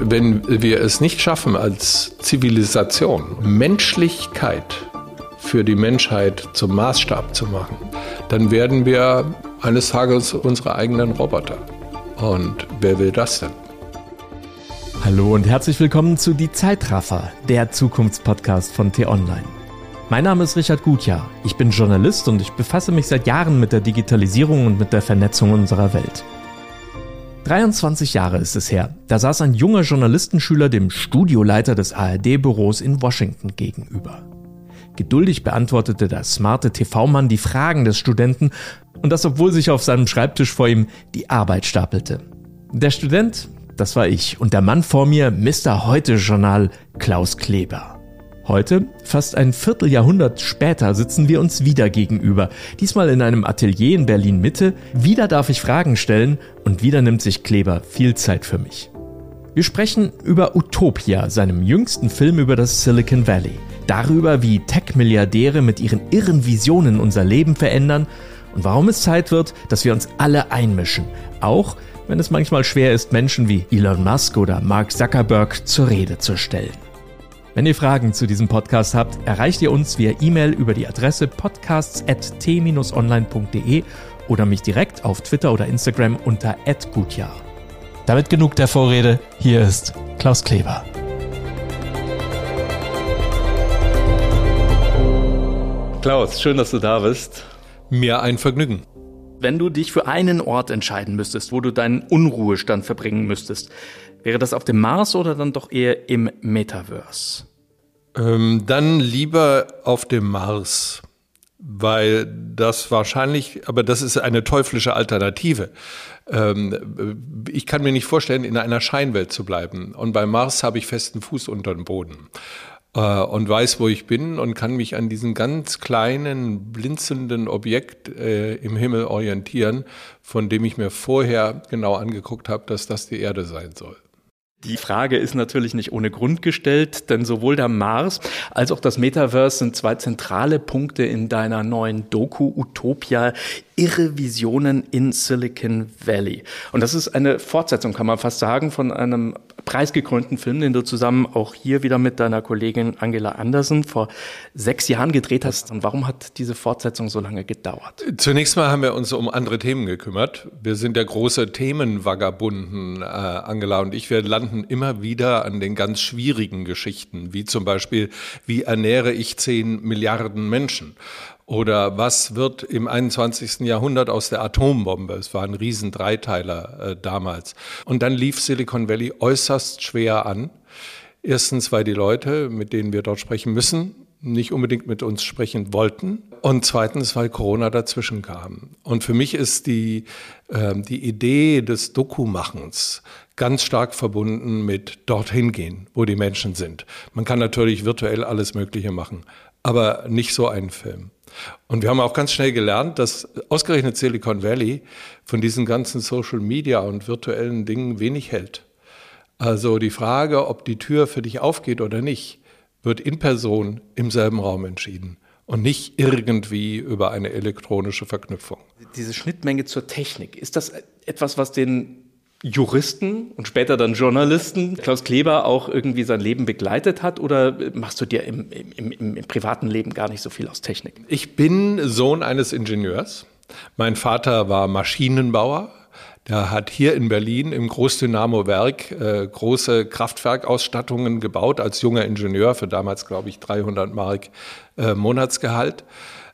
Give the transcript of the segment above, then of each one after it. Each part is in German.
wenn wir es nicht schaffen, als Zivilisation Menschlichkeit für die Menschheit zum Maßstab zu machen, dann werden wir eines Tages unsere eigenen Roboter. Und wer will das denn? Hallo und herzlich willkommen zu Die Zeitraffer, der Zukunftspodcast von T-Online. Mein Name ist Richard Gutjahr. Ich bin Journalist und ich befasse mich seit Jahren mit der Digitalisierung und mit der Vernetzung unserer Welt. 23 Jahre ist es her. Da saß ein junger Journalistenschüler dem Studioleiter des ARD-Büros in Washington gegenüber. Geduldig beantwortete der smarte TV-Mann die Fragen des Studenten und das obwohl sich auf seinem Schreibtisch vor ihm die Arbeit stapelte. Der Student, das war ich und der Mann vor mir, Mr. Heute-Journal Klaus Kleber. Heute, fast ein Vierteljahrhundert später, sitzen wir uns wieder gegenüber. Diesmal in einem Atelier in Berlin Mitte. Wieder darf ich Fragen stellen und wieder nimmt sich Kleber viel Zeit für mich. Wir sprechen über Utopia, seinem jüngsten Film über das Silicon Valley. Darüber, wie Tech-Milliardäre mit ihren irren Visionen unser Leben verändern und warum es Zeit wird, dass wir uns alle einmischen. Auch wenn es manchmal schwer ist, Menschen wie Elon Musk oder Mark Zuckerberg zur Rede zu stellen. Wenn ihr Fragen zu diesem Podcast habt, erreicht ihr uns via E-Mail über die Adresse podcasts.t-online.de oder mich direkt auf Twitter oder Instagram unter @gutjahr. Damit genug der Vorrede. Hier ist Klaus Kleber. Klaus, schön, dass du da bist. Mir ein Vergnügen. Wenn du dich für einen Ort entscheiden müsstest, wo du deinen Unruhestand verbringen müsstest, Wäre das auf dem Mars oder dann doch eher im Metaverse? Ähm, dann lieber auf dem Mars, weil das wahrscheinlich, aber das ist eine teuflische Alternative. Ähm, ich kann mir nicht vorstellen, in einer Scheinwelt zu bleiben. Und beim Mars habe ich festen Fuß unter dem Boden äh, und weiß, wo ich bin und kann mich an diesem ganz kleinen, blinzelnden Objekt äh, im Himmel orientieren, von dem ich mir vorher genau angeguckt habe, dass das die Erde sein soll. Die Frage ist natürlich nicht ohne Grund gestellt, denn sowohl der Mars als auch das Metaverse sind zwei zentrale Punkte in deiner neuen Doku Utopia irre Visionen in Silicon Valley. Und das ist eine Fortsetzung, kann man fast sagen, von einem preisgekrönten Film, den du zusammen auch hier wieder mit deiner Kollegin Angela Andersen vor sechs Jahren gedreht hast. Und warum hat diese Fortsetzung so lange gedauert? Zunächst mal haben wir uns um andere Themen gekümmert. Wir sind der große Themenvagabunden, äh, Angela und ich. Wir landen immer wieder an den ganz schwierigen Geschichten, wie zum Beispiel, wie ernähre ich zehn Milliarden Menschen? Oder was wird im 21. Jahrhundert aus der Atombombe? Es war ein riesen Dreiteiler äh, damals. Und dann lief Silicon Valley äußerst schwer an. Erstens, weil die Leute, mit denen wir dort sprechen müssen, nicht unbedingt mit uns sprechen wollten. Und zweitens, weil Corona dazwischen kam. Und für mich ist die, äh, die Idee des Doku-Machens ganz stark verbunden mit dorthin gehen, wo die Menschen sind. Man kann natürlich virtuell alles Mögliche machen, aber nicht so einen Film. Und wir haben auch ganz schnell gelernt, dass ausgerechnet Silicon Valley von diesen ganzen Social Media und virtuellen Dingen wenig hält. Also die Frage, ob die Tür für dich aufgeht oder nicht, wird in Person im selben Raum entschieden und nicht irgendwie über eine elektronische Verknüpfung. Diese Schnittmenge zur Technik, ist das etwas, was den Juristen und später dann Journalisten Klaus Kleber auch irgendwie sein Leben begleitet hat oder machst du dir im, im, im, im, privaten Leben gar nicht so viel aus Technik? Ich bin Sohn eines Ingenieurs. Mein Vater war Maschinenbauer. Der hat hier in Berlin im Großdynamo-Werk äh, große Kraftwerkausstattungen gebaut als junger Ingenieur für damals, glaube ich, 300 Mark äh, Monatsgehalt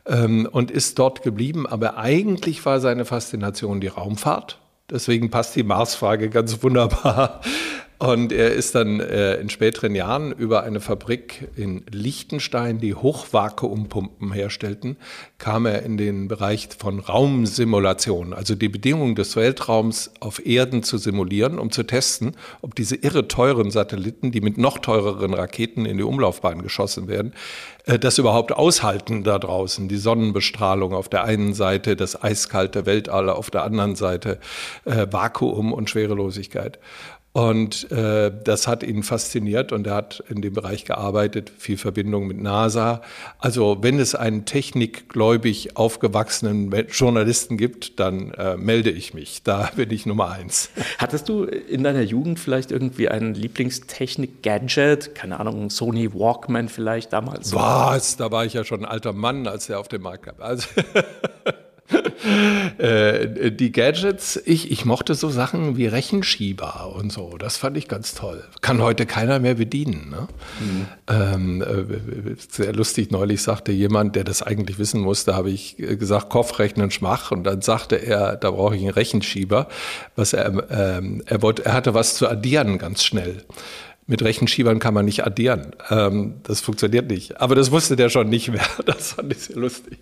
ähm, und ist dort geblieben. Aber eigentlich war seine Faszination die Raumfahrt Deswegen passt die Marsfrage ganz wunderbar. Und er ist dann äh, in späteren Jahren über eine Fabrik in Liechtenstein, die Hochvakuumpumpen herstellten, kam er in den Bereich von Raumsimulation, also die Bedingungen des Weltraums auf Erden zu simulieren, um zu testen, ob diese irre teuren Satelliten, die mit noch teureren Raketen in die Umlaufbahn geschossen werden, das überhaupt aushalten da draußen. Die Sonnenbestrahlung auf der einen Seite, das eiskalte Weltall auf der anderen Seite, äh, Vakuum und Schwerelosigkeit. Und äh, das hat ihn fasziniert und er hat in dem Bereich gearbeitet, viel Verbindung mit NASA. Also wenn es einen technikgläubig aufgewachsenen Journalisten gibt, dann äh, melde ich mich. Da bin ich Nummer eins. Hattest du in deiner Jugend vielleicht irgendwie ein Lieblingstechnik-Gadget? Keine Ahnung, Sony Walkman vielleicht damals? Was? Da war ich ja schon ein alter Mann, als der auf dem Markt kam. Also äh, die Gadgets, ich, ich mochte so Sachen wie Rechenschieber und so. Das fand ich ganz toll. Kann heute keiner mehr bedienen. Ne? Mhm. Ähm, äh, sehr lustig, neulich sagte jemand, der das eigentlich wissen musste, habe ich gesagt, Kopfrechnen schmach. Und dann sagte er, da brauche ich einen Rechenschieber. Was er, ähm, er, wollte, er hatte was zu addieren ganz schnell mit Rechenschiebern kann man nicht addieren. Ähm, das funktioniert nicht. Aber das wusste der schon nicht mehr. Das fand ich sehr lustig.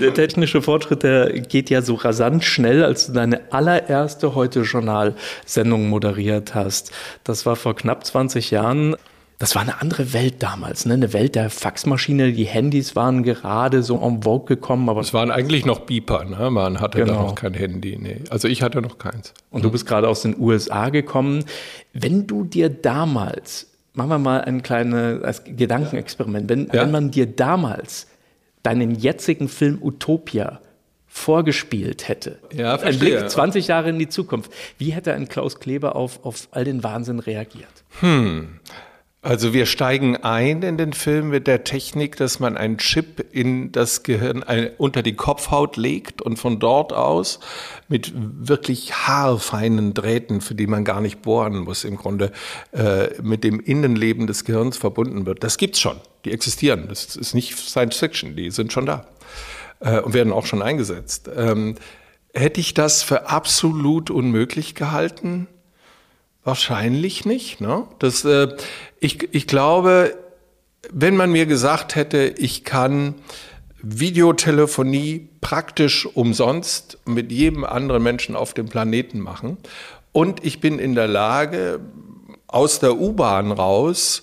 Der technische Fortschritt, der geht ja so rasant schnell, als du deine allererste Heute-Journal-Sendung moderiert hast. Das war vor knapp 20 Jahren. Das war eine andere Welt damals, ne? eine Welt der Faxmaschine. Die Handys waren gerade so en vogue gekommen. Aber es waren eigentlich noch Beeper, ne? man hatte genau. da noch kein Handy. Nee. Also ich hatte noch keins. Und du bist gerade aus den USA gekommen. Wenn du dir damals, machen wir mal ein kleines Gedankenexperiment, wenn, ja. wenn man dir damals deinen jetzigen Film Utopia vorgespielt hätte. Ja, ein Blick 20 Jahre in die Zukunft. Wie hätte ein Klaus Kleber auf, auf all den Wahnsinn reagiert? Hm. Also wir steigen ein in den Film mit der Technik, dass man einen Chip in das Gehirn ein, unter die Kopfhaut legt und von dort aus mit wirklich haarfeinen Drähten, für die man gar nicht bohren muss, im Grunde äh, mit dem Innenleben des Gehirns verbunden wird. Das gibt's schon, die existieren. Das ist nicht Science Fiction, die sind schon da äh, und werden auch schon eingesetzt. Ähm, hätte ich das für absolut unmöglich gehalten? Wahrscheinlich nicht. Ne? Das, äh, ich, ich glaube, wenn man mir gesagt hätte, ich kann Videotelefonie praktisch umsonst mit jedem anderen Menschen auf dem Planeten machen und ich bin in der Lage, aus der U-Bahn raus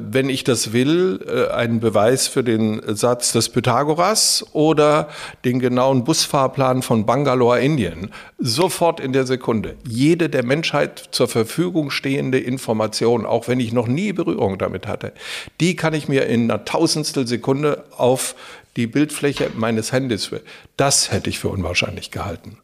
wenn ich das will, äh, einen Beweis für den Satz des Pythagoras oder den genauen Busfahrplan von Bangalore, Indien. Sofort in der Sekunde. Jede der Menschheit zur Verfügung stehende Information, auch wenn ich noch nie Berührung damit hatte, die kann ich mir in einer Tausendstel Sekunde auf die Bildfläche meines Handys. Das hätte ich für unwahrscheinlich gehalten.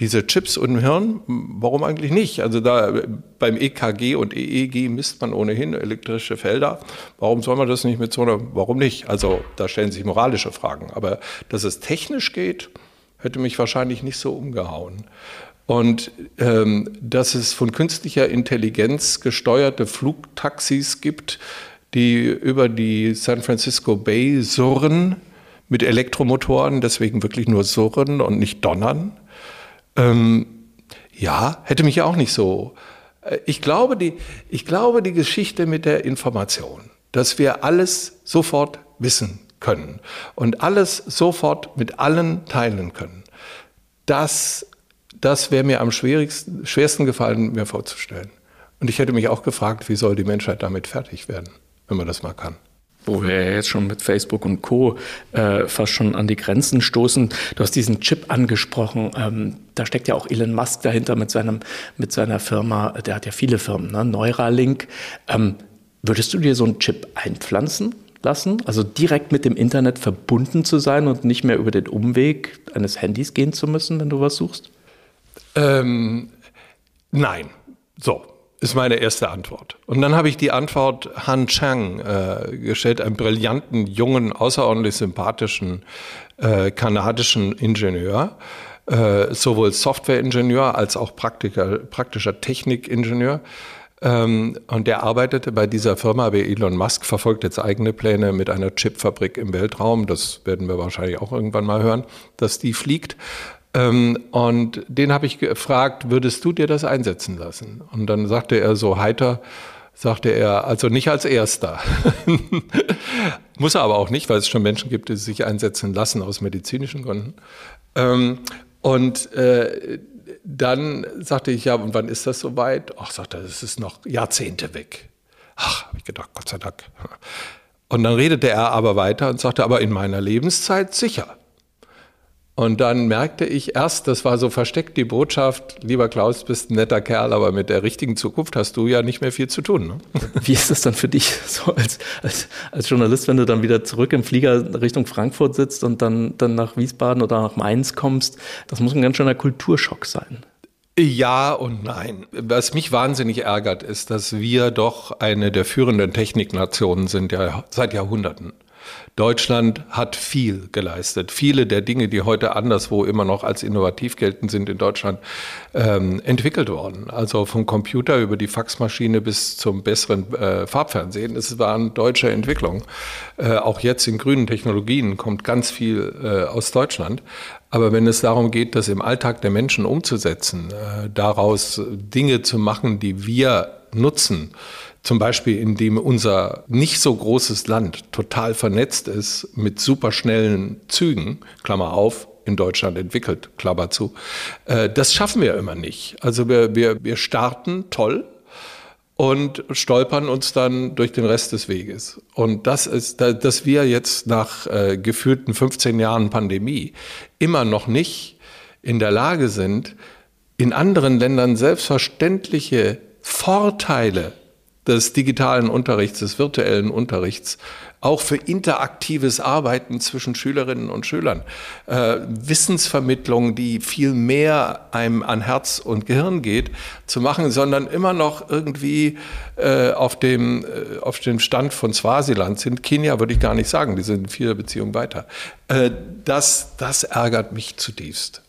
Diese Chips im Hirn, warum eigentlich nicht? Also da beim EKG und EEG misst man ohnehin elektrische Felder. Warum soll man das nicht mit so einer, warum nicht? Also da stellen sich moralische Fragen. Aber dass es technisch geht, hätte mich wahrscheinlich nicht so umgehauen. Und ähm, dass es von künstlicher Intelligenz gesteuerte Flugtaxis gibt, die über die San Francisco Bay surren, mit Elektromotoren, deswegen wirklich nur surren und nicht donnern. Ähm, ja, hätte mich ja auch nicht so. Äh, ich glaube, die, ich glaube, die Geschichte mit der Information, dass wir alles sofort wissen können und alles sofort mit allen teilen können, das, das wäre mir am schwierigsten, schwersten gefallen, mir vorzustellen. Und ich hätte mich auch gefragt, wie soll die Menschheit damit fertig werden, wenn man das mal kann wo wir jetzt schon mit Facebook und Co. Äh, fast schon an die Grenzen stoßen. Du hast diesen Chip angesprochen. Ähm, da steckt ja auch Elon Musk dahinter mit, seinem, mit seiner Firma. Der hat ja viele Firmen, ne? Neuralink. Ähm, würdest du dir so einen Chip einpflanzen lassen? Also direkt mit dem Internet verbunden zu sein und nicht mehr über den Umweg eines Handys gehen zu müssen, wenn du was suchst? Ähm, nein. So, ist meine erste Antwort. Und dann habe ich die Antwort Han Chang äh, gestellt, einen brillanten, jungen, außerordentlich sympathischen äh, kanadischen Ingenieur, äh, sowohl Softwareingenieur als auch Praktiker, praktischer Technikingenieur. Ähm, und der arbeitete bei dieser Firma, bei Elon Musk, verfolgt jetzt eigene Pläne mit einer Chipfabrik im Weltraum. Das werden wir wahrscheinlich auch irgendwann mal hören, dass die fliegt. Ähm, und den habe ich gefragt, würdest du dir das einsetzen lassen? Und dann sagte er so heiter, sagte er, also nicht als erster. Muss er aber auch nicht, weil es schon Menschen gibt, die sich einsetzen lassen aus medizinischen Gründen. Ähm, und äh, dann sagte ich, ja, und wann ist das soweit? Ach, sagte er, das ist noch Jahrzehnte weg. Ach, habe ich gedacht, Gott sei Dank. Und dann redete er aber weiter und sagte, aber in meiner Lebenszeit sicher. Und dann merkte ich erst, das war so versteckt die Botschaft, lieber Klaus, bist ein netter Kerl, aber mit der richtigen Zukunft hast du ja nicht mehr viel zu tun. Ne? Wie ist das dann für dich so als, als, als Journalist, wenn du dann wieder zurück im Flieger Richtung Frankfurt sitzt und dann, dann nach Wiesbaden oder nach Mainz kommst? Das muss ein ganz schöner Kulturschock sein. Ja und nein. Was mich wahnsinnig ärgert, ist, dass wir doch eine der führenden Techniknationen sind, ja seit Jahrhunderten. Deutschland hat viel geleistet. Viele der Dinge, die heute anderswo immer noch als innovativ gelten, sind in Deutschland ähm, entwickelt worden. Also vom Computer über die Faxmaschine bis zum besseren äh, Farbfernsehen. Es waren deutsche Entwicklungen. Äh, auch jetzt in grünen Technologien kommt ganz viel äh, aus Deutschland. Aber wenn es darum geht, das im Alltag der Menschen umzusetzen, äh, daraus Dinge zu machen, die wir nutzen, zum Beispiel, indem unser nicht so großes Land total vernetzt ist mit superschnellen Zügen, Klammer auf, in Deutschland entwickelt, Klammer zu. Äh, das schaffen wir immer nicht. Also wir, wir, wir starten toll und stolpern uns dann durch den Rest des Weges. Und das ist, dass wir jetzt nach äh, gefühlten 15 Jahren Pandemie immer noch nicht in der Lage sind, in anderen Ländern selbstverständliche Vorteile des digitalen Unterrichts, des virtuellen Unterrichts, auch für interaktives Arbeiten zwischen Schülerinnen und Schülern, äh, Wissensvermittlung, die viel mehr einem an Herz und Gehirn geht, zu machen, sondern immer noch irgendwie äh, auf, dem, äh, auf dem Stand von Swasiland sind. Kenia würde ich gar nicht sagen, die sind in vieler Beziehung weiter. Äh, das, das ärgert mich zutiefst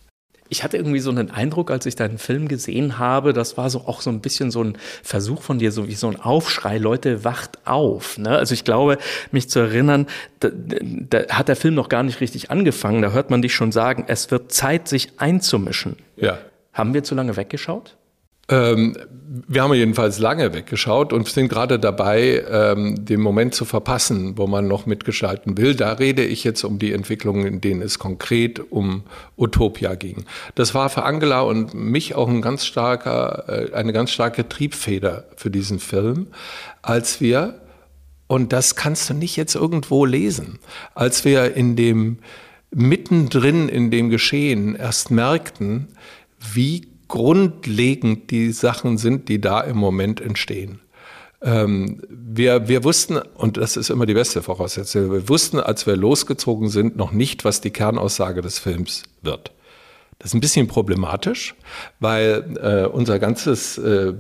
ich hatte irgendwie so einen Eindruck, als ich deinen Film gesehen habe, das war so auch so ein bisschen so ein Versuch von dir, so wie so ein Aufschrei, Leute, wacht auf. Ne? Also ich glaube, mich zu erinnern, da, da hat der Film noch gar nicht richtig angefangen, da hört man dich schon sagen, es wird Zeit, sich einzumischen. Ja. Haben wir zu lange weggeschaut? Ähm, wir haben jedenfalls lange weggeschaut und sind gerade dabei, ähm, den Moment zu verpassen, wo man noch mitgestalten will. Da rede ich jetzt um die Entwicklungen, in denen es konkret um Utopia ging. Das war für Angela und mich auch ein ganz starker, äh, eine ganz starke Triebfeder für diesen Film, als wir, und das kannst du nicht jetzt irgendwo lesen, als wir in dem mittendrin in dem Geschehen erst merkten, wie grundlegend die Sachen sind, die da im Moment entstehen. Ähm, wir, wir wussten, und das ist immer die beste Voraussetzung, wir wussten, als wir losgezogen sind, noch nicht, was die Kernaussage des Films wird. Das ist ein bisschen problematisch, weil äh, unser ganzes äh,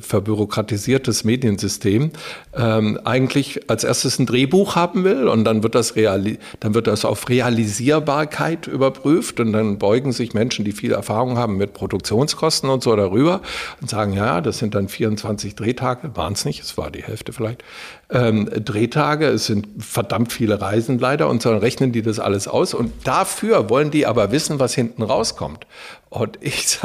verbürokratisiertes Mediensystem ähm, eigentlich als erstes ein Drehbuch haben will und dann wird das reali dann wird das auf Realisierbarkeit überprüft und dann beugen sich Menschen, die viel Erfahrung haben mit Produktionskosten und so darüber und sagen, ja, das sind dann 24 Drehtage, waren es nicht, es war die Hälfte vielleicht, ähm, Drehtage, es sind verdammt viele Reisen leider und dann rechnen die das alles aus und dafür wollen die aber wissen, was hinten rauskommt kommt. Und ich,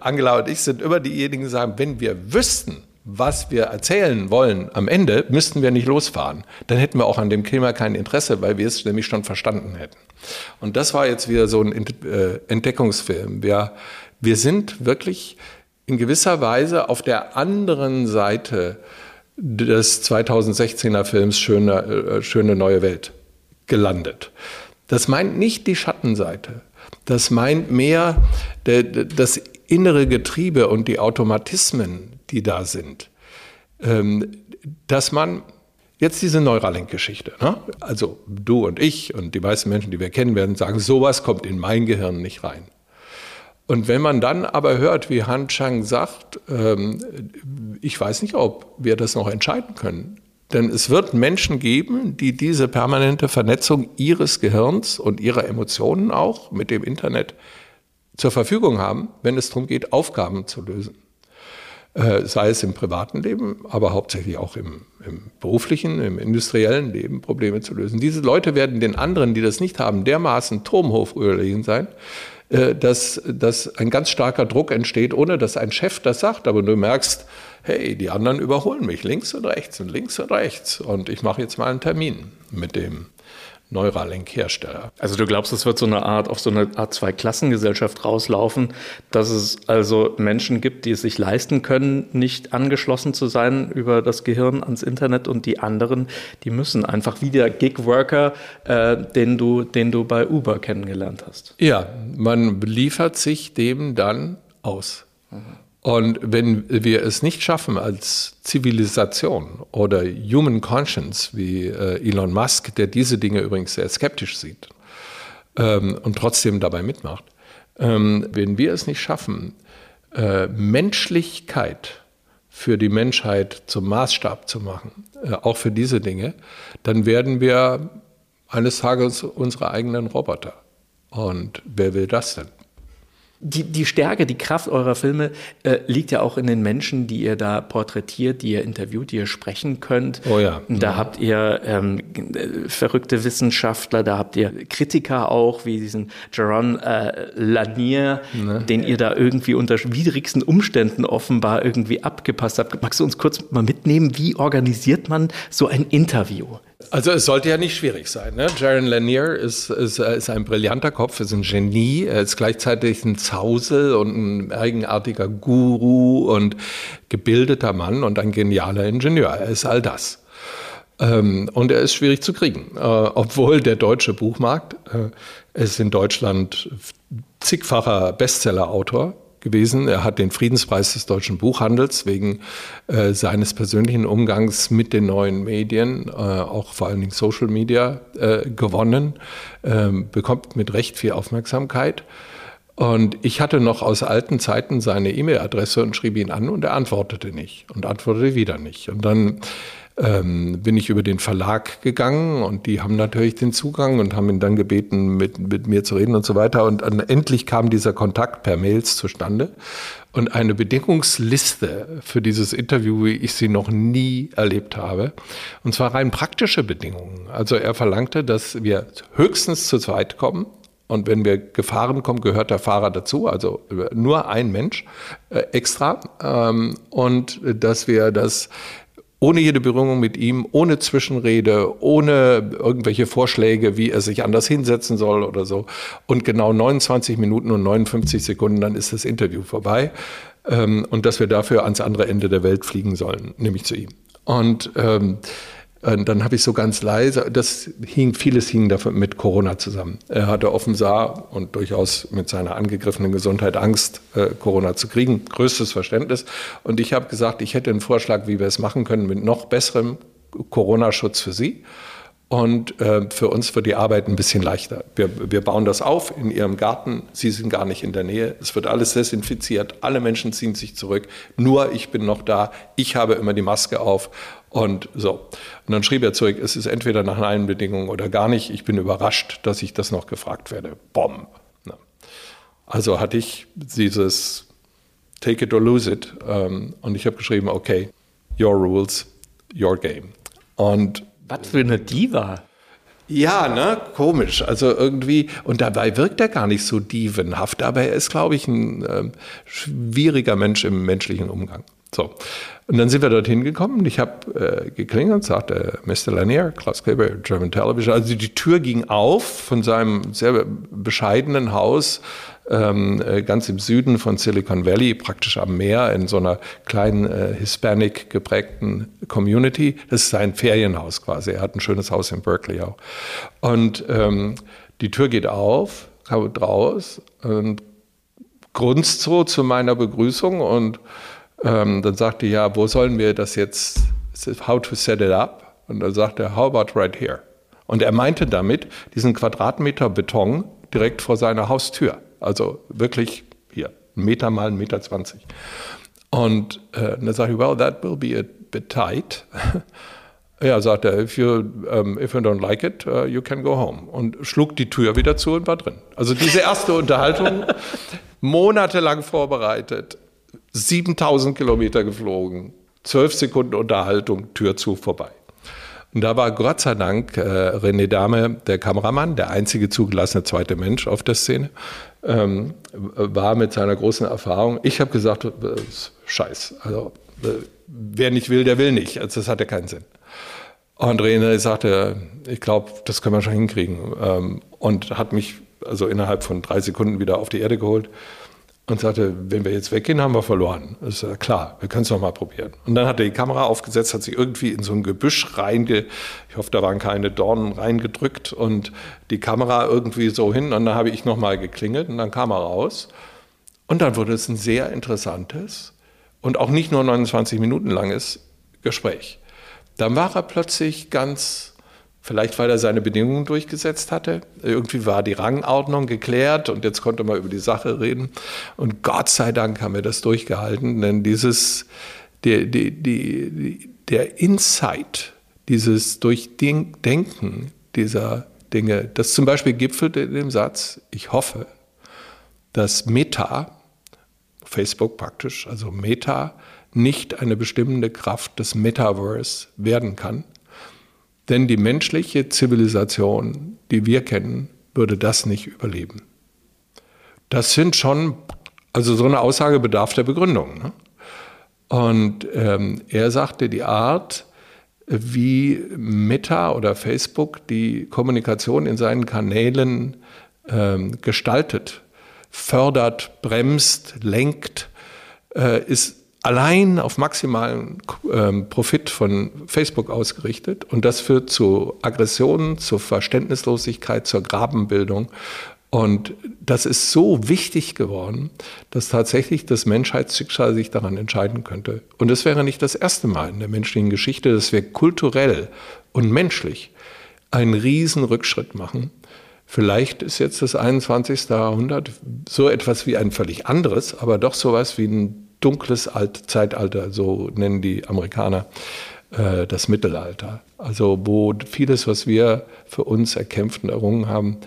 Angela und ich sind immer diejenigen, die sagen, wenn wir wüssten, was wir erzählen wollen am Ende, müssten wir nicht losfahren. Dann hätten wir auch an dem Thema kein Interesse, weil wir es nämlich schon verstanden hätten. Und das war jetzt wieder so ein äh, Entdeckungsfilm. Wir, wir sind wirklich in gewisser Weise auf der anderen Seite des 2016er Films Schöne, äh, Schöne neue Welt gelandet. Das meint nicht die Schattenseite. Das meint mehr das innere Getriebe und die Automatismen, die da sind. Ähm, dass man jetzt diese Neuralink-Geschichte, ne? also du und ich und die meisten Menschen, die wir kennen, werden sagen, sowas kommt in mein Gehirn nicht rein. Und wenn man dann aber hört, wie Han Chang sagt, ähm, ich weiß nicht, ob wir das noch entscheiden können. Denn es wird Menschen geben, die diese permanente Vernetzung ihres Gehirns und ihrer Emotionen auch mit dem Internet zur Verfügung haben, wenn es darum geht, Aufgaben zu lösen. Äh, sei es im privaten Leben, aber hauptsächlich auch im, im, beruflichen, im industriellen Leben Probleme zu lösen. Diese Leute werden den anderen, die das nicht haben, dermaßen turmhof sein, dass, dass ein ganz starker Druck entsteht, ohne dass ein Chef das sagt. Aber du merkst, hey, die anderen überholen mich links und rechts und links und rechts. Und ich mache jetzt mal einen Termin mit dem Neuralink-Hersteller. Also du glaubst, es wird so eine Art auf so eine Art Zweiklassengesellschaft rauslaufen, dass es also Menschen gibt, die es sich leisten können, nicht angeschlossen zu sein über das Gehirn ans Internet und die anderen, die müssen einfach wie der Gig-Worker, äh, den, du, den du bei Uber kennengelernt hast. Ja, man liefert sich dem dann aus. Und wenn wir es nicht schaffen als Zivilisation oder Human Conscience, wie äh, Elon Musk, der diese Dinge übrigens sehr skeptisch sieht ähm, und trotzdem dabei mitmacht, ähm, wenn wir es nicht schaffen, äh, Menschlichkeit für die Menschheit zum Maßstab zu machen, äh, auch für diese Dinge, dann werden wir eines Tages unsere eigenen Roboter. Und wer will das denn? Die, die Stärke, die Kraft eurer Filme äh, liegt ja auch in den Menschen, die ihr da porträtiert, die ihr interviewt, die ihr sprechen könnt. Oh ja. Da ja. habt ihr ähm, verrückte Wissenschaftler, da habt ihr Kritiker auch, wie diesen Jaron äh, Lanier, ne? den ihr da irgendwie unter widrigsten Umständen offenbar irgendwie abgepasst habt. Magst du uns kurz mal mitnehmen, wie organisiert man so ein Interview? Also es sollte ja nicht schwierig sein. Ne? Jaron Lanier ist, ist, ist, ein brillanter Kopf, ist ein Genie, er ist gleichzeitig ein Zausel und ein eigenartiger Guru und gebildeter Mann und ein genialer Ingenieur. Er ist all das. Ähm, und er ist schwierig zu kriegen, äh, obwohl der deutsche Buchmarkt äh, ist in Deutschland zigfacher Bestsellerautor gewesen. Er hat den Friedenspreis des deutschen Buchhandels wegen äh, seines persönlichen Umgangs mit den neuen Medien, äh, auch vor allen Dingen Social Media, äh, gewonnen, ähm, bekommt mit Recht viel Aufmerksamkeit. Und ich hatte noch aus alten Zeiten seine E-Mail-Adresse und schrieb ihn an und er antwortete nicht und antwortete wieder nicht. Und dann ähm, bin ich über den Verlag gegangen und die haben natürlich den Zugang und haben ihn dann gebeten, mit, mit mir zu reden und so weiter. Und dann endlich kam dieser Kontakt per Mails zustande und eine Bedingungsliste für dieses Interview, wie ich sie noch nie erlebt habe. Und zwar rein praktische Bedingungen. Also er verlangte, dass wir höchstens zu zweit kommen. Und wenn wir gefahren kommen, gehört der Fahrer dazu, also nur ein Mensch äh, extra. Ähm, und dass wir das ohne jede Berührung mit ihm, ohne Zwischenrede, ohne irgendwelche Vorschläge, wie er sich anders hinsetzen soll oder so. Und genau 29 Minuten und 59 Sekunden, dann ist das Interview vorbei. Ähm, und dass wir dafür ans andere Ende der Welt fliegen sollen, nämlich zu ihm. Und ähm, dann habe ich so ganz leise, das hing, vieles hing davon mit Corona zusammen. Er hatte offenbar und durchaus mit seiner angegriffenen Gesundheit Angst, äh, Corona zu kriegen. Größtes Verständnis. Und ich habe gesagt, ich hätte einen Vorschlag, wie wir es machen können mit noch besserem Corona-Schutz für Sie. Und äh, für uns wird die Arbeit ein bisschen leichter. Wir, wir bauen das auf in Ihrem Garten. Sie sind gar nicht in der Nähe. Es wird alles desinfiziert. Alle Menschen ziehen sich zurück. Nur ich bin noch da. Ich habe immer die Maske auf. Und so. Und dann schrieb er zurück, es ist entweder nach allen Bedingungen oder gar nicht. Ich bin überrascht, dass ich das noch gefragt werde. Bomb. Also hatte ich dieses Take it or lose it. Ähm, und ich habe geschrieben, okay, your rules, your game. Und was für eine Diva. Ja, ne, komisch. Also irgendwie, und dabei wirkt er gar nicht so dievenhaft, aber er ist, glaube ich, ein äh, schwieriger Mensch im menschlichen Umgang. So. Und dann sind wir dorthin gekommen. Ich habe äh, geklingelt und sagte, Mr. Lanier, Klaus Kleber, German Television. Also die Tür ging auf von seinem sehr bescheidenen Haus ähm, äh, ganz im Süden von Silicon Valley, praktisch am Meer, in so einer kleinen äh, Hispanic geprägten Community. Das ist sein Ferienhaus quasi. Er hat ein schönes Haus in Berkeley auch. Und ähm, die Tür geht auf, kam raus und grunzt so zu meiner Begrüßung und ähm, dann sagte ja, wo sollen wir das jetzt, how to set it up? Und dann sagte er, how about right here? Und er meinte damit diesen Quadratmeter Beton direkt vor seiner Haustür. Also wirklich hier, ein Meter mal ein Meter zwanzig. Und äh, dann sagte ich, well, that will be a bit tight. Ja, sagte er, if you, um, if you don't like it, uh, you can go home. Und schlug die Tür wieder zu und war drin. Also diese erste Unterhaltung, monatelang vorbereitet, 7000 Kilometer geflogen, 12 Sekunden Unterhaltung, Tür zu, vorbei. Und da war Gott sei Dank äh, René Dahme, der Kameramann, der einzige zugelassene zweite Mensch auf der Szene, ähm, war mit seiner großen Erfahrung. Ich habe gesagt, äh, Scheiß, also äh, wer nicht will, der will nicht. Also das hat ja keinen Sinn. Und René sagte, ich glaube, das können wir schon hinkriegen. Ähm, und hat mich also innerhalb von drei Sekunden wieder auf die Erde geholt und sagte, wenn wir jetzt weggehen, haben wir verloren. Das ist klar, wir können es noch mal probieren. Und dann hat er die Kamera aufgesetzt, hat sich irgendwie in so ein Gebüsch reinge, ich hoffe, da waren keine Dornen reingedrückt und die Kamera irgendwie so hin und dann habe ich noch mal geklingelt und dann kam er raus und dann wurde es ein sehr interessantes und auch nicht nur 29 Minuten langes Gespräch. Dann war er plötzlich ganz Vielleicht, weil er seine Bedingungen durchgesetzt hatte. Irgendwie war die Rangordnung geklärt und jetzt konnte man über die Sache reden. Und Gott sei Dank haben wir das durchgehalten, denn dieses, die, die, die, der Insight, dieses Durchdenken dieser Dinge, das zum Beispiel gipfelt in dem Satz, ich hoffe, dass Meta, Facebook praktisch, also Meta, nicht eine bestimmende Kraft des Metaverse werden kann, denn die menschliche Zivilisation, die wir kennen, würde das nicht überleben. Das sind schon, also so eine Aussage bedarf der Begründung. Ne? Und ähm, er sagte, die Art, wie Meta oder Facebook die Kommunikation in seinen Kanälen ähm, gestaltet, fördert, bremst, lenkt, äh, ist allein auf maximalen ähm, Profit von Facebook ausgerichtet. Und das führt zu Aggressionen, zu Verständnislosigkeit, zur Grabenbildung. Und das ist so wichtig geworden, dass tatsächlich das Menschheitsschicksal sich daran entscheiden könnte. Und es wäre nicht das erste Mal in der menschlichen Geschichte, dass wir kulturell und menschlich einen riesen Rückschritt machen. Vielleicht ist jetzt das 21. Jahrhundert so etwas wie ein völlig anderes, aber doch sowas wie ein dunkles Alt Zeitalter, so nennen die Amerikaner äh, das Mittelalter. Also wo vieles, was wir für uns erkämpft und errungen haben,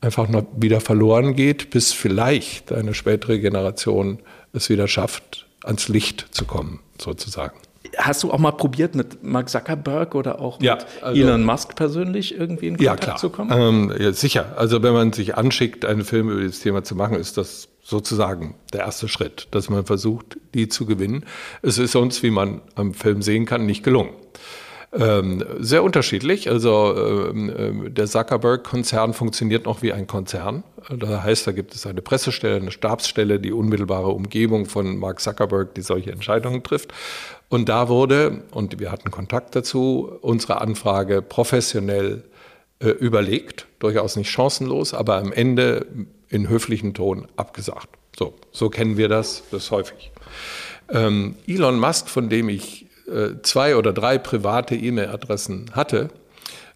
einfach noch wieder verloren geht, bis vielleicht eine spätere Generation es wieder schafft, ans Licht zu kommen, sozusagen. Hast du auch mal probiert, mit Mark Zuckerberg oder auch ja, mit also, Elon Musk persönlich irgendwie in Kontakt ja, zu kommen? Ähm, ja, sicher. Also wenn man sich anschickt, einen Film über dieses Thema zu machen, ist das sozusagen der erste Schritt, dass man versucht, die zu gewinnen. Es ist uns, wie man am Film sehen kann, nicht gelungen. Ähm, sehr unterschiedlich. Also ähm, äh, der Zuckerberg-Konzern funktioniert noch wie ein Konzern. Das heißt, da gibt es eine Pressestelle, eine Stabsstelle, die unmittelbare Umgebung von Mark Zuckerberg, die solche Entscheidungen trifft. Und da wurde, und wir hatten Kontakt dazu, unsere Anfrage professionell äh, überlegt, durchaus nicht chancenlos, aber am Ende in höflichen Ton abgesagt. So, so kennen wir das, das häufig. Ähm, Elon Musk, von dem ich äh, zwei oder drei private E-Mail-Adressen hatte,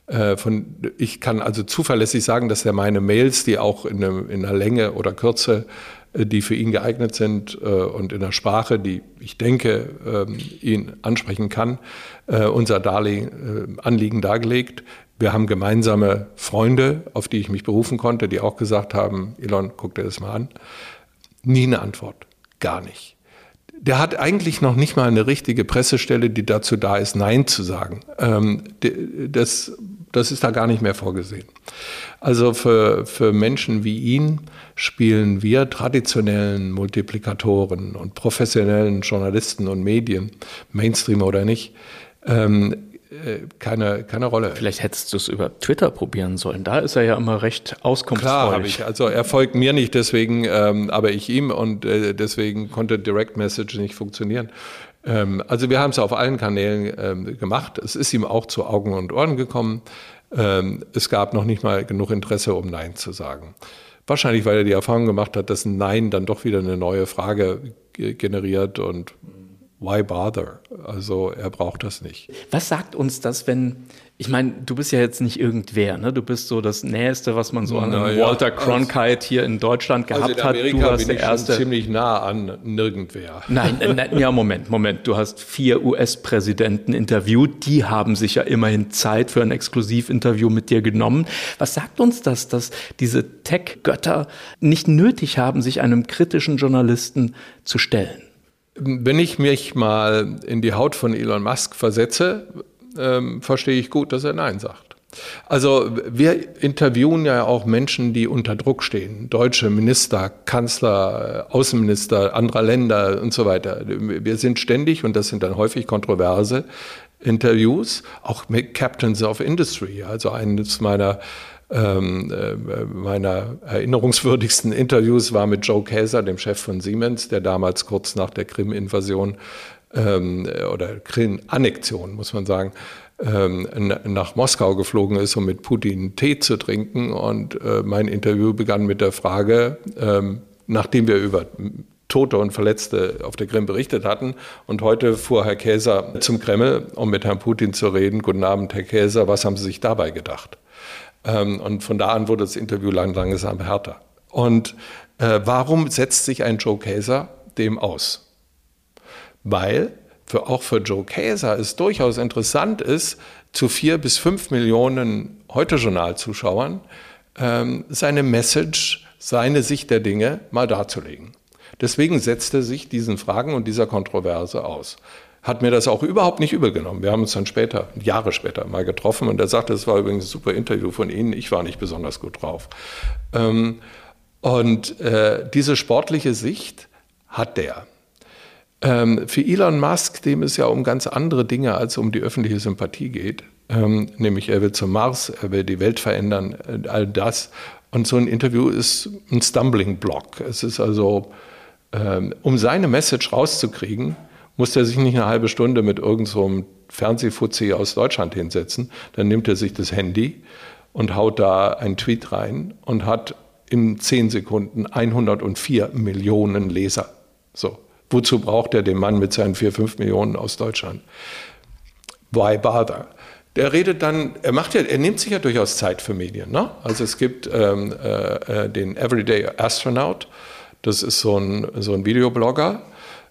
äh, von, ich kann also zuverlässig sagen, dass er meine Mails, die auch in, einem, in einer Länge oder Kürze, äh, die für ihn geeignet sind äh, und in der Sprache, die ich denke, ähm, ihn ansprechen kann, äh, unser Darlehen, äh, Anliegen dargelegt. Wir haben gemeinsame Freunde, auf die ich mich berufen konnte, die auch gesagt haben, Elon, guck dir das mal an. Nie eine Antwort, gar nicht. Der hat eigentlich noch nicht mal eine richtige Pressestelle, die dazu da ist, Nein zu sagen. Ähm, das, das ist da gar nicht mehr vorgesehen. Also für, für Menschen wie ihn spielen wir traditionellen Multiplikatoren und professionellen Journalisten und Medien, Mainstream oder nicht, ähm, äh, keine, keine Rolle. Vielleicht hättest du es über Twitter probieren sollen. Da ist er ja immer recht auskunftsfreudig. Klar habe ich. Also er folgt mir nicht deswegen, ähm, aber ich ihm und äh, deswegen konnte Direct Message nicht funktionieren. Ähm, also wir haben es auf allen Kanälen ähm, gemacht. Es ist ihm auch zu Augen und Ohren gekommen. Ähm, es gab noch nicht mal genug Interesse, um Nein zu sagen. Wahrscheinlich, weil er die Erfahrung gemacht hat, dass ein Nein dann doch wieder eine neue Frage generiert und why bother? Also er braucht das nicht. Was sagt uns das, wenn, ich meine, du bist ja jetzt nicht irgendwer, ne? Du bist so das Nächste, was man so an ja, Walter Cronkite also, hier in Deutschland gehabt also in hat. Du warst der erste. ziemlich nah an nirgendwer. Nein, äh, nein, ja, Moment, Moment. Du hast vier US-Präsidenten interviewt. Die haben sich ja immerhin Zeit für ein Exklusivinterview mit dir genommen. Was sagt uns das, dass diese Tech-Götter nicht nötig haben, sich einem kritischen Journalisten zu stellen? Wenn ich mich mal in die Haut von Elon Musk versetze, ähm, verstehe ich gut, dass er Nein sagt. Also wir interviewen ja auch Menschen, die unter Druck stehen. Deutsche Minister, Kanzler, Außenminister anderer Länder und so weiter. Wir sind ständig, und das sind dann häufig Kontroverse, Interviews, auch mit Captains of Industry, also eines meiner ähm, äh, meiner erinnerungswürdigsten Interviews war mit Joe Käser, dem Chef von Siemens, der damals kurz nach der Krim-Invasion ähm, oder Krim-Annexion, muss man sagen, ähm, nach Moskau geflogen ist, um mit Putin Tee zu trinken. Und äh, mein Interview begann mit der Frage, ähm, nachdem wir über Tote und Verletzte auf der Krim berichtet hatten. Und heute fuhr Herr Käser zum Kreml, um mit Herrn Putin zu reden. Guten Abend, Herr Käser, was haben Sie sich dabei gedacht? Ähm, und von da an wurde das Interview lang, langsam härter. Und äh, warum setzt sich ein Joe Käser dem aus? Weil für, auch für Joe Käser es durchaus interessant ist, zu vier bis fünf Millionen Heute-Journal-Zuschauern ähm, seine Message, seine Sicht der Dinge mal darzulegen. Deswegen setzt er sich diesen Fragen und dieser Kontroverse aus. Hat mir das auch überhaupt nicht übel genommen. Wir haben uns dann später, Jahre später, mal getroffen und er sagte, es war übrigens ein super Interview von Ihnen, ich war nicht besonders gut drauf. Ähm, und äh, diese sportliche Sicht hat der. Ähm, für Elon Musk, dem es ja um ganz andere Dinge als um die öffentliche Sympathie geht, ähm, nämlich er will zum Mars, er will die Welt verändern, äh, all das. Und so ein Interview ist ein Stumbling Block. Es ist also, ähm, um seine Message rauszukriegen, muss er sich nicht eine halbe Stunde mit irgendeinem so Fernsehfuzzi aus Deutschland hinsetzen. Dann nimmt er sich das Handy und haut da einen Tweet rein und hat in zehn Sekunden 104 Millionen Leser. So. Wozu braucht er den Mann mit seinen vier, fünf Millionen aus Deutschland? Why bother? Der redet dann, er macht ja, er nimmt sich ja durchaus Zeit für Medien. Ne? Also es gibt ähm, äh, äh den Everyday Astronaut, das ist so ein, so ein Videoblogger,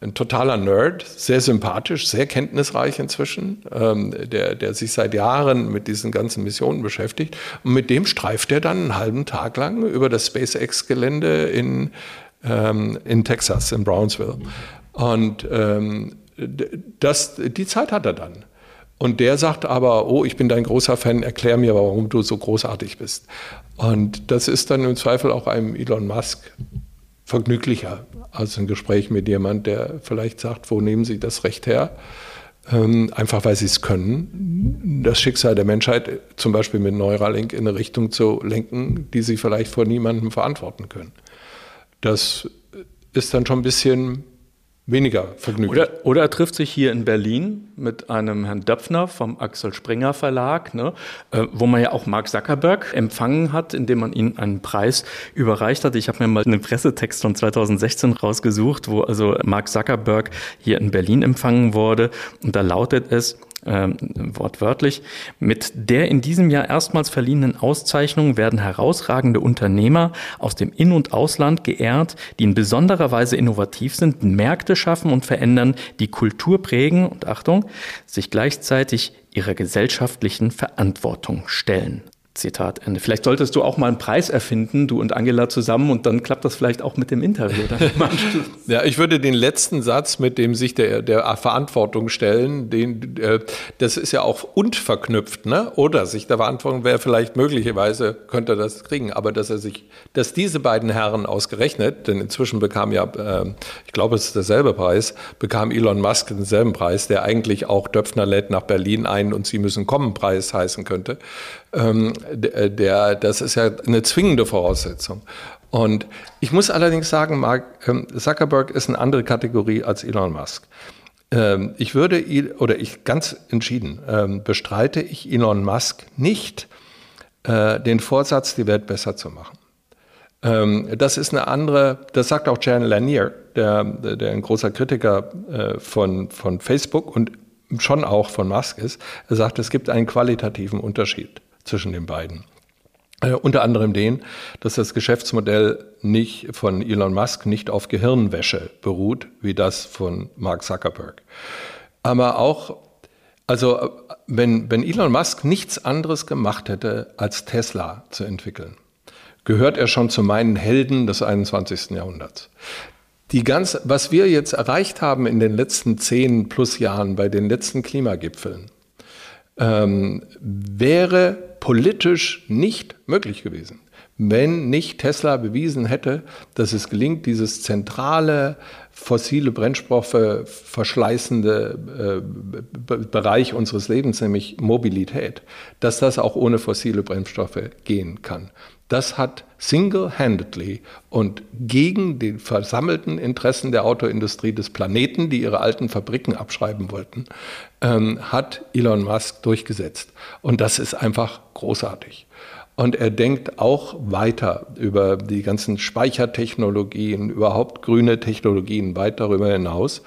ein totaler Nerd, sehr sympathisch, sehr kenntnisreich inzwischen, ähm, der, der sich seit Jahren mit diesen ganzen Missionen beschäftigt. Und mit dem streift er dann einen halben Tag lang über das SpaceX-Gelände in, ähm, in Texas, in Brownsville. Und ähm, das, die Zeit hat er dann. Und der sagt aber, oh, ich bin dein großer Fan, erklär mir, warum du so großartig bist. Und das ist dann im Zweifel auch einem Elon Musk vergnüglicher als ein Gespräch mit jemand, der vielleicht sagt, wo nehmen Sie das Recht her? Ähm, einfach weil sie es können, das Schicksal der Menschheit zum Beispiel mit Neuralink in eine Richtung zu lenken, die sie vielleicht vor niemandem verantworten können. Das ist dann schon ein bisschen weniger vergnüglich. Oder, oder er trifft sich hier in Berlin mit einem Herrn Döpfner vom Axel Springer Verlag, ne, äh, wo man ja auch Mark Zuckerberg empfangen hat, indem man ihm einen Preis überreicht hat. Ich habe mir mal einen Pressetext von 2016 rausgesucht, wo also Mark Zuckerberg hier in Berlin empfangen wurde. Und da lautet es, ähm, wortwörtlich. Mit der in diesem Jahr erstmals verliehenen Auszeichnung werden herausragende Unternehmer aus dem In- und Ausland geehrt, die in besonderer Weise innovativ sind, Märkte schaffen und verändern, die Kultur prägen und Achtung, sich gleichzeitig ihrer gesellschaftlichen Verantwortung stellen. Zitat Ende. Vielleicht solltest du auch mal einen Preis erfinden, du und Angela zusammen, und dann klappt das vielleicht auch mit dem Interview. ja, ich würde den letzten Satz mit dem sich der, der Verantwortung stellen, den, äh, das ist ja auch und verknüpft, ne? Oder sich der Verantwortung wäre vielleicht möglicherweise könnte er das kriegen, aber dass er sich, dass diese beiden Herren ausgerechnet, denn inzwischen bekam ja, äh, ich glaube, es ist derselbe Preis, bekam Elon Musk denselben Preis, der eigentlich auch Döpfner lädt nach Berlin ein und sie müssen kommen Preis heißen könnte ähm, der, der, das ist ja eine zwingende Voraussetzung. Und ich muss allerdings sagen, Mark ähm, Zuckerberg ist eine andere Kategorie als Elon Musk. Ähm, ich würde, oder ich ganz entschieden, ähm, bestreite ich Elon Musk nicht äh, den Vorsatz, die Welt besser zu machen. Das ist eine andere, das sagt auch Jan Lanier, der, der ein großer Kritiker äh, von, von Facebook und schon auch von Musk ist. Er sagt, es gibt einen qualitativen Unterschied zwischen den beiden. Äh, unter anderem den, dass das Geschäftsmodell nicht von Elon Musk nicht auf Gehirnwäsche beruht, wie das von Mark Zuckerberg. Aber auch, also wenn, wenn Elon Musk nichts anderes gemacht hätte, als Tesla zu entwickeln, gehört er schon zu meinen Helden des 21. Jahrhunderts. Die ganz, was wir jetzt erreicht haben in den letzten zehn plus Jahren bei den letzten Klimagipfeln, ähm, wäre politisch nicht möglich gewesen. wenn nicht Tesla bewiesen hätte, dass es gelingt, dieses zentrale fossile Brennstoffe verschleißende äh, Bereich unseres Lebens, nämlich Mobilität, dass das auch ohne fossile Brennstoffe gehen kann. Das hat single-handedly und gegen die versammelten Interessen der Autoindustrie des Planeten, die ihre alten Fabriken abschreiben wollten, ähm, hat Elon Musk durchgesetzt. Und das ist einfach großartig. Und er denkt auch weiter über die ganzen Speichertechnologien, überhaupt grüne Technologien weit darüber hinaus.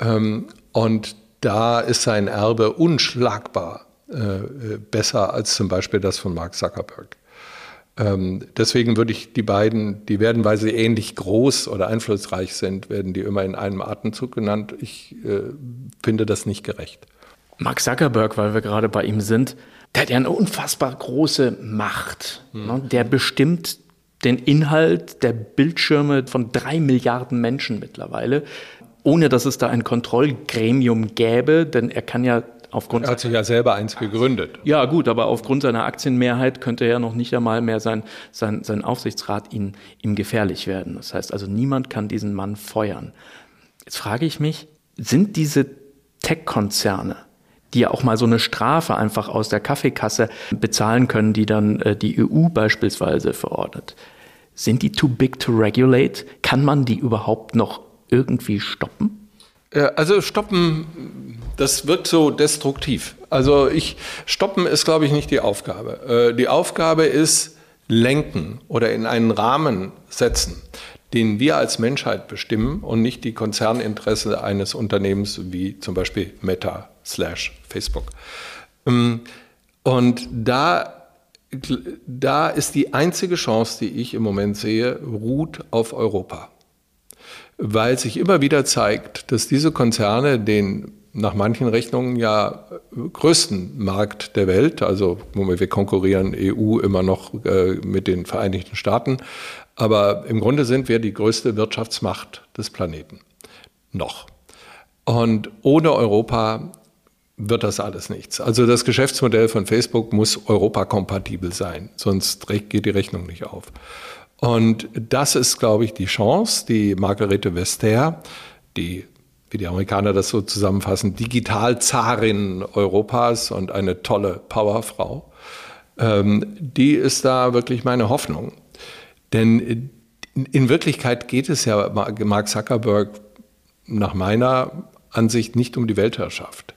Ähm, und da ist sein Erbe unschlagbar äh, besser als zum Beispiel das von Mark Zuckerberg. Ähm, deswegen würde ich die beiden, die werden, weil sie ähnlich groß oder einflussreich sind, werden die immer in einem Atemzug genannt. Ich äh, finde das nicht gerecht. Mark Zuckerberg, weil wir gerade bei ihm sind, der hat ja eine unfassbar große Macht. Mhm. Der bestimmt den Inhalt der Bildschirme von drei Milliarden Menschen mittlerweile, ohne dass es da ein Kontrollgremium gäbe, denn er kann ja aufgrund. Er hat sich ja selber eins gegründet. Ja, gut, aber aufgrund seiner Aktienmehrheit könnte er ja noch nicht einmal mehr sein, sein, sein Aufsichtsrat ihm, ihm gefährlich werden. Das heißt also, niemand kann diesen Mann feuern. Jetzt frage ich mich, sind diese Tech-Konzerne die ja auch mal so eine Strafe einfach aus der Kaffeekasse bezahlen können, die dann äh, die EU beispielsweise verordnet. Sind die too big to regulate? Kann man die überhaupt noch irgendwie stoppen? Also stoppen, das wirkt so destruktiv. Also ich stoppen ist, glaube ich, nicht die Aufgabe. Äh, die Aufgabe ist lenken oder in einen Rahmen setzen, den wir als Menschheit bestimmen und nicht die Konzerninteresse eines Unternehmens wie zum Beispiel Meta slash Facebook. Ähm, und da, da ist die einzige Chance, die ich im Moment sehe, ruht auf Europa. Weil sich immer wieder zeigt, dass diese Konzerne den nach manchen Rechnungen ja größten Markt der Welt, also wir konkurrieren EU immer noch äh, mit den Vereinigten Staaten, aber im Grunde sind wir die größte Wirtschaftsmacht des Planeten. Noch. Und ohne Europa wird das alles nichts. Also das Geschäftsmodell von Facebook muss europakompatibel sein, sonst geht die Rechnung nicht auf. Und das ist, glaube ich, die Chance, die Margarete Vester, die, wie die Amerikaner das so zusammenfassen, Digitalzarin Europas und eine tolle Powerfrau, ähm, die ist da wirklich meine Hoffnung. Denn in Wirklichkeit geht es ja Mark Zuckerberg nach meiner Ansicht nicht um die Weltherrschaft.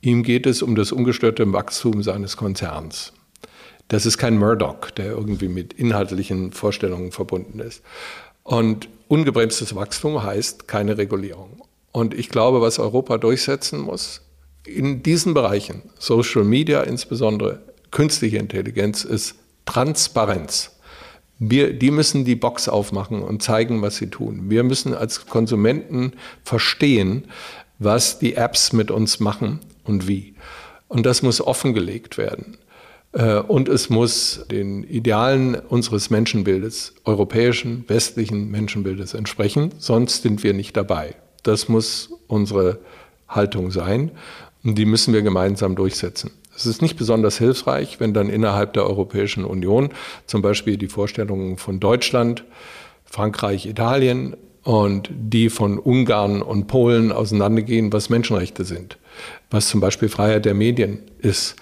Ihm geht es um das ungestörte Wachstum seines Konzerns. Das ist kein Murdoch, der irgendwie mit inhaltlichen Vorstellungen verbunden ist. Und ungebremstes Wachstum heißt keine Regulierung. Und ich glaube, was Europa durchsetzen muss, in diesen Bereichen, Social Media insbesondere, künstliche Intelligenz, ist Transparenz. Wir, die müssen die Box aufmachen und zeigen, was sie tun. Wir müssen als Konsumenten verstehen, was die Apps mit uns machen und wie. Und das muss offengelegt werden. Äh, und es muss den Idealen unseres Menschenbildes, europäischen, westlichen Menschenbildes entsprechen, sonst sind wir nicht dabei. Das muss unsere Haltung sein und die müssen wir gemeinsam durchsetzen. Es ist nicht besonders hilfreich, wenn dann innerhalb der Europäischen Union zum Beispiel die Vorstellungen von Deutschland, Frankreich, Italien und die von Ungarn und Polen auseinandergehen, was Menschenrechte sind was zum Beispiel Freiheit der Medien ist.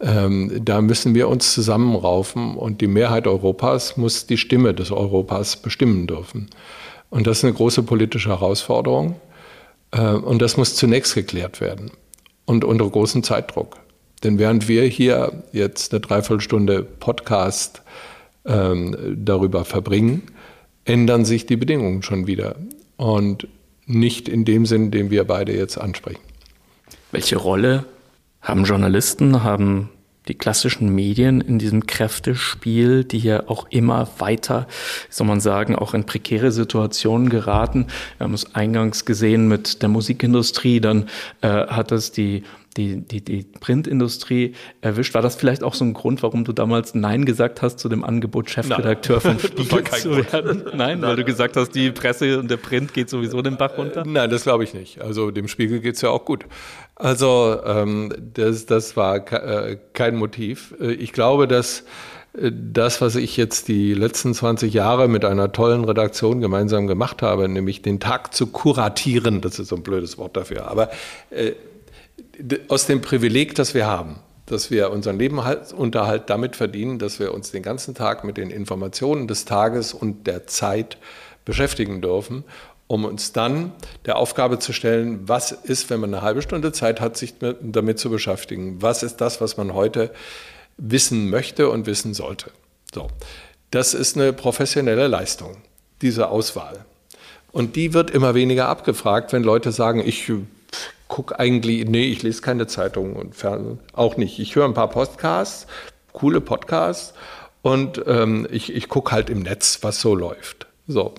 Ähm, da müssen wir uns zusammenraufen und die Mehrheit Europas muss die Stimme des Europas bestimmen dürfen. Und das ist eine große politische Herausforderung. Äh, und das muss zunächst geklärt werden und unter großem Zeitdruck. Denn während wir hier jetzt eine Dreiviertelstunde Podcast ähm, darüber verbringen, ändern sich die Bedingungen schon wieder. Und nicht in dem Sinn, den wir beide jetzt ansprechen. Welche Rolle haben Journalisten, haben die klassischen Medien in diesem Kräftespiel, die hier auch immer weiter, soll man sagen, auch in prekäre Situationen geraten. Wir haben es eingangs gesehen mit der Musikindustrie, dann äh, hat es die die, die, die Printindustrie erwischt. War das vielleicht auch so ein Grund, warum du damals Nein gesagt hast zu dem Angebot, Chefredakteur vom Spiegel zu werden? Nein, Nein, weil du gesagt hast, die Presse und der Print geht sowieso den Bach runter? Nein, das glaube ich nicht. Also dem Spiegel geht es ja auch gut. Also ähm, das, das war äh, kein Motiv. Äh, ich glaube, dass das, was ich jetzt die letzten 20 Jahre mit einer tollen Redaktion gemeinsam gemacht habe, nämlich den Tag zu kuratieren, das ist so ein blödes Wort dafür, aber äh, aus dem Privileg, das wir haben, dass wir unseren Lebensunterhalt damit verdienen, dass wir uns den ganzen Tag mit den Informationen des Tages und der Zeit beschäftigen dürfen, um uns dann der Aufgabe zu stellen, was ist, wenn man eine halbe Stunde Zeit hat, sich damit zu beschäftigen? Was ist das, was man heute wissen möchte und wissen sollte? So. Das ist eine professionelle Leistung, diese Auswahl. Und die wird immer weniger abgefragt, wenn Leute sagen, ich gucke eigentlich, nee, ich lese keine Zeitungen und auch nicht. Ich höre ein paar Podcasts, coole Podcasts und ähm, ich, ich gucke halt im Netz, was so läuft. So.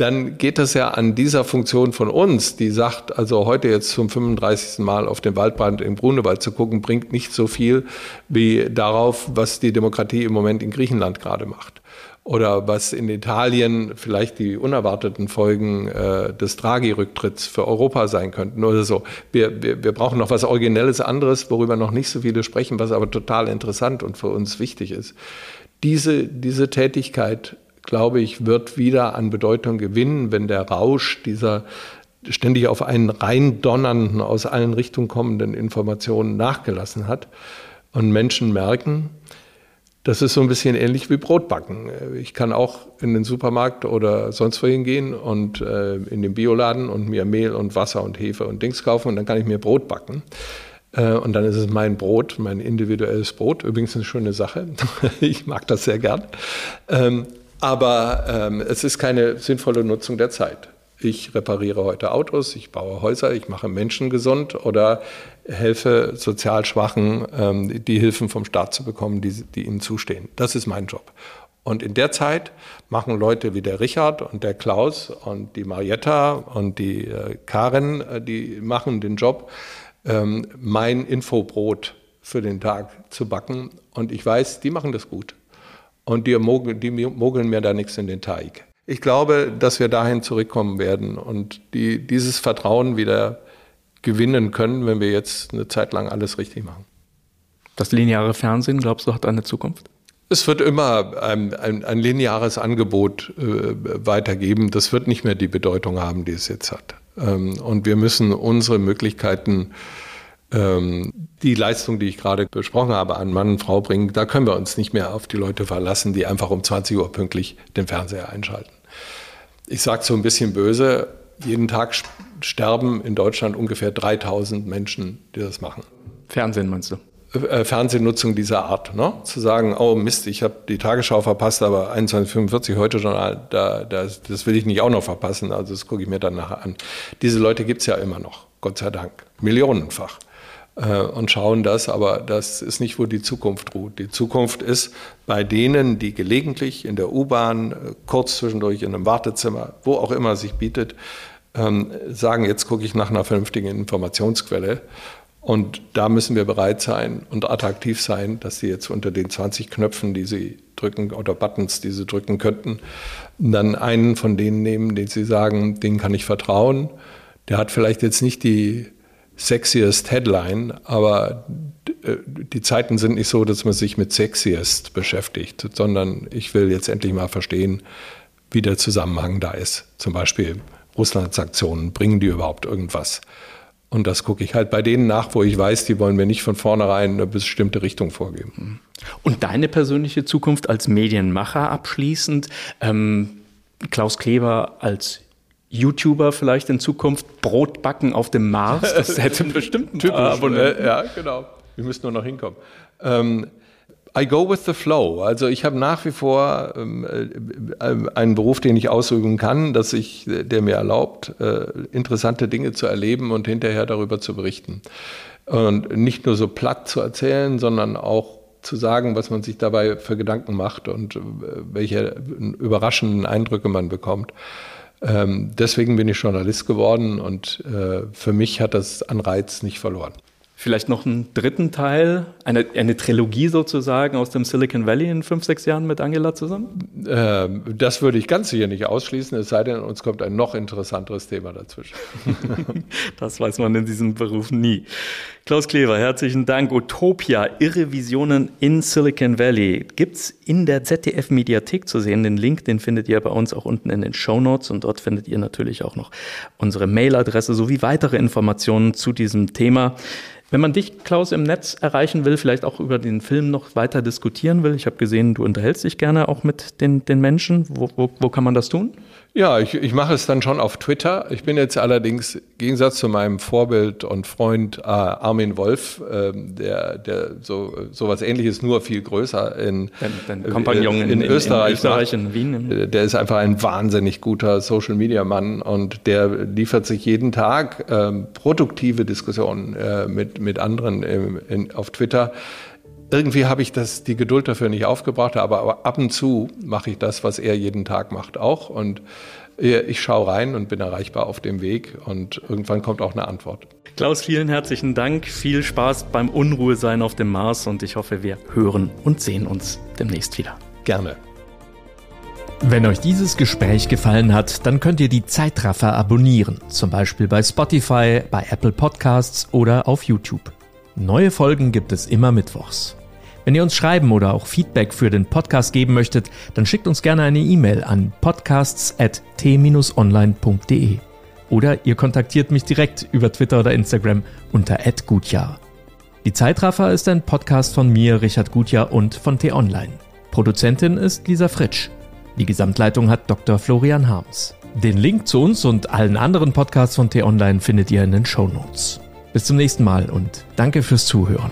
Dann geht es ja an dieser Funktion von uns, die sagt, also heute jetzt zum 35. Mal auf den Waldbrand im Grunewald zu gucken, bringt nicht so viel wie darauf, was die Demokratie im Moment in Griechenland gerade macht oder was in Italien vielleicht die unerwarteten Folgen äh, des Draghi-Rücktritts für Europa sein könnten oder so. Wir, wir, wir brauchen noch was Originelles anderes, worüber noch nicht so viele sprechen, was aber total interessant und für uns wichtig ist. Diese, diese Tätigkeit, glaube ich, wird wieder an Bedeutung gewinnen, wenn der Rausch dieser ständig auf einen reindonnernden, aus allen Richtungen kommenden Informationen nachgelassen hat und Menschen merken, das ist so ein bisschen ähnlich wie Brotbacken. Ich kann auch in den Supermarkt oder sonst wohin gehen und äh, in den Bioladen und mir Mehl und Wasser und Hefe und Dings kaufen und dann kann ich mir Brot backen. Äh, und dann ist es mein Brot, mein individuelles Brot. Übrigens eine schöne Sache. ich mag das sehr gern. Ähm, aber ähm, es ist keine sinnvolle Nutzung der Zeit ich repariere heute Autos, ich baue Häuser, ich mache Menschen gesund oder helfe sozial Schwachen, ähm, die Hilfen vom Staat zu bekommen, die, die ihnen zustehen. Das ist mein Job. Und in der Zeit machen Leute wie der Richard und der Klaus und die Marietta und die äh, Karin, äh, die machen den Job, ähm, mein Infobrot für den Tag zu backen. Und ich weiß, die machen das gut. Und die mogeln, die mogeln mir da nichts in den Teig. Ich glaube, dass wir dahin zurückkommen werden und die, dieses Vertrauen wieder gewinnen können, wenn wir jetzt eine Zeit lang alles richtig machen. Das lineare Fernsehen, glaubst du, hat eine Zukunft? Es wird immer ein, ein, ein lineares Angebot äh, weitergeben. Das wird nicht mehr die Bedeutung haben, die es jetzt hat. Ähm, und wir müssen unsere Möglichkeiten ähm, die Leistung, die ich gerade besprochen habe, an Mann und Frau bringen, da können wir uns nicht mehr auf die Leute verlassen, die einfach um 20 Uhr pünktlich den Fernseher einschalten. Ich sage so ein bisschen böse, jeden Tag sterben in Deutschland ungefähr 3000 Menschen, die das machen. Fernsehen meinst du? Äh, Fernsehnutzung dieser Art. Ne? Zu sagen, oh Mist, ich habe die Tagesschau verpasst, aber 21.45 heute Journal, da, das, das will ich nicht auch noch verpassen, also das gucke ich mir dann nachher an. Diese Leute gibt es ja immer noch, Gott sei Dank, millionenfach. Äh, und schauen das, aber das ist nicht, wo die Zukunft ruht. Die Zukunft ist bei denen, die gelegentlich in der U-Bahn, äh, kurz zwischendurch in einem Wartezimmer, wo auch immer sich bietet, ähm, sagen, jetzt gucke ich nach einer vernünftigen Informationsquelle. Und da müssen wir bereit sein und attraktiv sein, dass sie jetzt unter den 20 Knöpfen, die sie drücken oder Buttons, die sie drücken könnten, dann einen von denen nehmen, den sie sagen, den kann ich vertrauen. Der hat vielleicht jetzt nicht die sexiest Headline, aber äh, die Zeiten sind nicht so, dass man sich mit sexiest beschäftigt, sondern ich will jetzt endlich mal verstehen, wie der Zusammenhang da ist. Zum Beispiel Russland-Sanktionen, bringen die überhaupt irgendwas? Und das gucke ich halt bei denen nach, wo ich weiß, die wollen mir nicht von vornherein eine bestimmte Richtung vorgeben. Und deine persönliche Zukunft als Medienmacher abschließend, ähm, Klaus Kleber als YouTuber vielleicht in Zukunft Brot backen auf dem Mars. Das hätte bestimmt einen Typisch, Abonnenten. Ja, genau. Wir müssen nur noch hinkommen. Ähm, I go with the flow. Also ich habe nach wie vor ähm, äh, einen Beruf, den ich ausüben kann, dass ich, der mir erlaubt, äh, interessante Dinge zu erleben und hinterher darüber zu berichten. Und nicht nur so platt zu erzählen, sondern auch zu sagen, was man sich dabei für Gedanken macht und äh, welche überraschenden Eindrücke man bekommt. Ähm, deswegen bin ich Journalist geworden und äh, für mich hat das an Reiz nicht verloren. Vielleicht noch einen dritten Teil, eine, eine Trilogie sozusagen aus dem Silicon Valley in fünf, sechs Jahren mit Angela zusammen? Ähm, das würde ich ganz sicher nicht ausschließen, es sei denn, uns kommt ein noch interessanteres Thema dazwischen. das weiß man in diesem Beruf nie. Klaus Klever, herzlichen Dank. Utopia, Irre Visionen in Silicon Valley. Gibt es in der ZDF-Mediathek zu sehen. Den Link, den findet ihr bei uns auch unten in den Show Notes und dort findet ihr natürlich auch noch unsere Mailadresse sowie weitere Informationen zu diesem Thema. Wenn man dich, Klaus, im Netz erreichen will, vielleicht auch über den Film noch weiter diskutieren will, ich habe gesehen, du unterhältst dich gerne auch mit den, den Menschen. Wo, wo, wo kann man das tun? Ja, ich, ich mache es dann schon auf Twitter. Ich bin jetzt allerdings, im Gegensatz zu meinem Vorbild und Freund äh, Armin Wolf, äh, der, der so sowas ähnliches nur viel größer in, den, den Kompagnon in, in, in, Österreich, in, Österreich in Wien. Äh, der ist einfach ein wahnsinnig guter Social Media Mann und der liefert sich jeden Tag äh, produktive Diskussionen äh, mit, mit anderen in, auf Twitter irgendwie habe ich das, die Geduld dafür nicht aufgebracht, aber, aber ab und zu mache ich das, was er jeden Tag macht auch. Und ich schaue rein und bin erreichbar auf dem Weg und irgendwann kommt auch eine Antwort. Klaus, vielen herzlichen Dank. Viel Spaß beim Unruhesein auf dem Mars und ich hoffe, wir hören und sehen uns demnächst wieder. Gerne. Wenn euch dieses Gespräch gefallen hat, dann könnt ihr die Zeitraffer abonnieren, zum Beispiel bei Spotify, bei Apple Podcasts oder auf YouTube. Neue Folgen gibt es immer mittwochs. Wenn ihr uns schreiben oder auch Feedback für den Podcast geben möchtet, dann schickt uns gerne eine E-Mail an podcasts.t-online.de oder ihr kontaktiert mich direkt über Twitter oder Instagram unter @gutjahr. Die Zeitraffer ist ein Podcast von mir, Richard Gutjahr und von T-Online. Produzentin ist Lisa Fritsch. Die Gesamtleitung hat Dr. Florian Harms. Den Link zu uns und allen anderen Podcasts von T-Online findet ihr in den Show Notes. Bis zum nächsten Mal und danke fürs Zuhören.